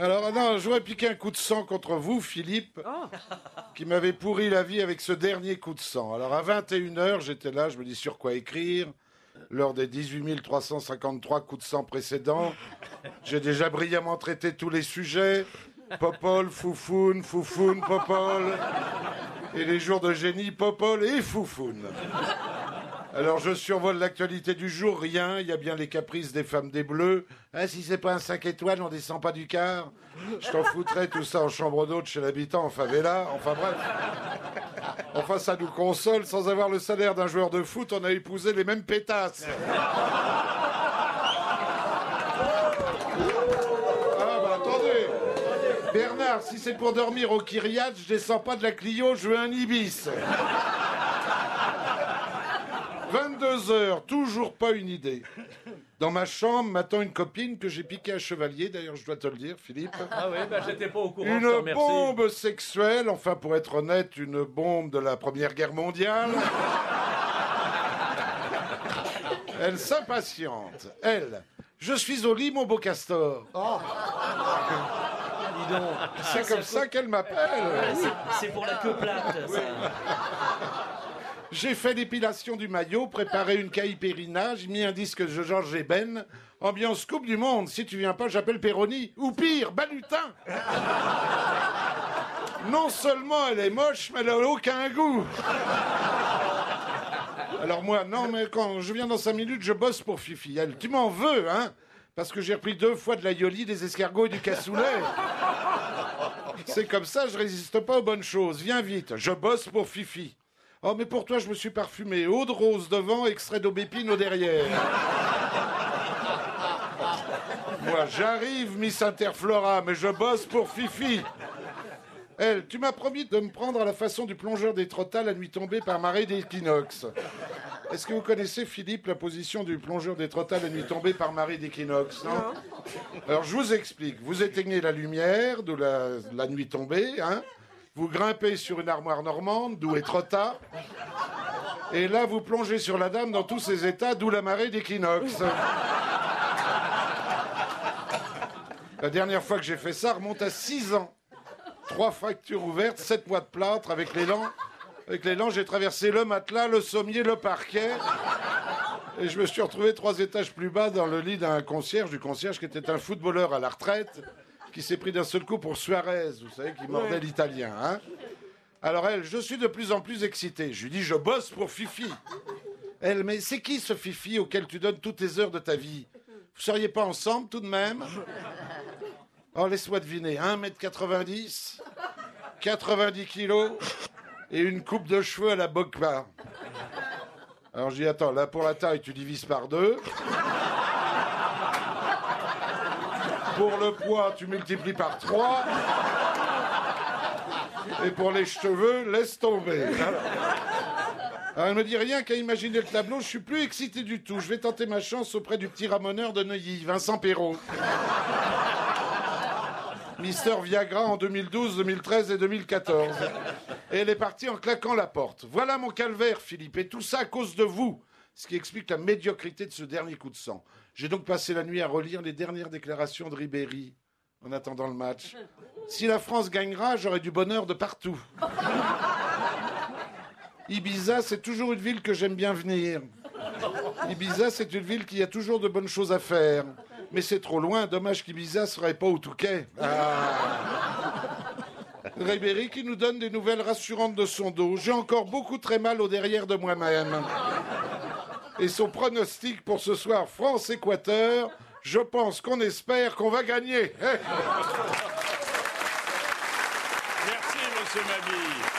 Alors, non, j'aurais piqué un coup de sang contre vous, Philippe, qui m'avait pourri la vie avec ce dernier coup de sang. Alors, à 21h, j'étais là, je me dis sur quoi écrire? Lors des 18 353 coups de sang précédents, j'ai déjà brillamment traité tous les sujets. Popol, Foufoune, Foufoune, Popol. Et les jours de génie, Popol et Foufoune. Alors je survole l'actualité du jour, rien, il y a bien les caprices des femmes des bleus. Hein, si c'est pas un 5 étoiles, on descend pas du quart. Je t'en foutrais tout ça en chambre d'hôte chez l'habitant en favela, enfin bref. Enfin ça nous console, sans avoir le salaire d'un joueur de foot, on a épousé les mêmes pétasses. Ah bah attendez Bernard, si c'est pour dormir au Kyriat, je descends pas de la Clio, je veux un Ibis. 22 heures, toujours pas une idée. Dans ma chambre m'attend une copine que j'ai piquée à chevalier, d'ailleurs je dois te le dire, Philippe. Ah oui, bah j'étais pas au courant. je te Une bombe sexuelle, enfin pour être honnête, une bombe de la Première Guerre mondiale. Elle s'impatiente. Elle. Je suis au lit, mon beau castor. Dis donc. C'est Ah, comme ça qu'elle m'appelle. c'est- C'est pour la queue plate. ça. J'ai fait l'épilation du maillot, préparé une caïpérina, j'ai mis un disque de Georges Eben. Ambiance Coupe du Monde. Si tu viens pas, j'appelle Perroni. Ou pire, Balutin. Non seulement elle est moche, mais elle a aucun goût. Alors moi, non, mais quand je viens dans cinq minutes, je bosse pour Fifi. Tu m'en veux, hein? Parce que j'ai repris deux fois de la yoli, des escargots et du cassoulet. C'est comme ça, je résiste pas aux bonnes choses. Viens vite, je bosse pour Fifi. Oh, mais pour toi, je me suis parfumé. Eau de rose devant, extrait d'aubépine au derrière. Moi, j'arrive, Miss Interflora, mais je bosse pour Fifi. Elle, tu m'as promis de me prendre à la façon du plongeur des Trottas la nuit tombée par marée d'équinoxe. Est-ce que vous connaissez, Philippe, la position du plongeur des Trottas la nuit tombée par marée d'équinoxe, non? Alors, je vous explique. Vous éteignez la lumière, d'où la, la nuit tombée, hein Vous grimpez sur une armoire normande, d'où est Trotta. Et là, vous plongez sur la dame dans tous ses états, d'où la marée d'équinoxe. La dernière fois que j'ai fait ça remonte à 6 ans. Trois fractures ouvertes, sept mois de plâtre avec l'élan. Avec l'élan, j'ai traversé le matelas, le sommier, le parquet. Et je me suis retrouvé trois étages plus bas dans le lit d'un concierge, du concierge qui était un footballeur à la retraite, qui s'est pris d'un seul coup pour Suarez, vous savez, qui mordait l'italien. Hein Alors elle, je suis de plus en plus excité. Je lui dis, je bosse pour Fifi. Elle, mais c'est qui ce Fifi auquel tu donnes toutes tes heures de ta vie? Vous seriez pas ensemble tout de même? Oh, laisse-moi deviner, 1m90, 90 kilos et une coupe de cheveux à la Bokba. Alors j'ai dit, attends, là pour la taille, tu divises par deux. Pour le poids, tu multiplies par trois. Et pour les cheveux, laisse tomber. Alors, Alors, elle me dit rien qu'à imaginer le tableau, je suis plus excité du tout. Je vais tenter ma chance auprès du petit ramoneur de Neuilly, Vincent Perrault. Mister Viagra en 2012, 2013 et 2014. Et elle est partie en claquant la porte. Voilà mon calvaire, Philippe, et tout ça à cause de vous. Ce qui explique la médiocrité de ce dernier coup de sang. J'ai donc passé la nuit à relire les dernières déclarations de Ribéry en attendant le match. Si la France gagnera, j'aurai du bonheur de partout. Ibiza, c'est toujours une ville que j'aime bien venir. Ibiza, c'est une ville qui a toujours de bonnes choses à faire. Mais c'est trop loin, dommage qu'Ibiza serait pas au Touquet. Ah. Ribéry qui nous donne des nouvelles rassurantes de son dos. J'ai encore beaucoup très mal au derrière de moi-même. Et son pronostic pour ce soir France-Équateur, je pense qu'on espère qu'on va gagner. Merci, monsieur Mabille.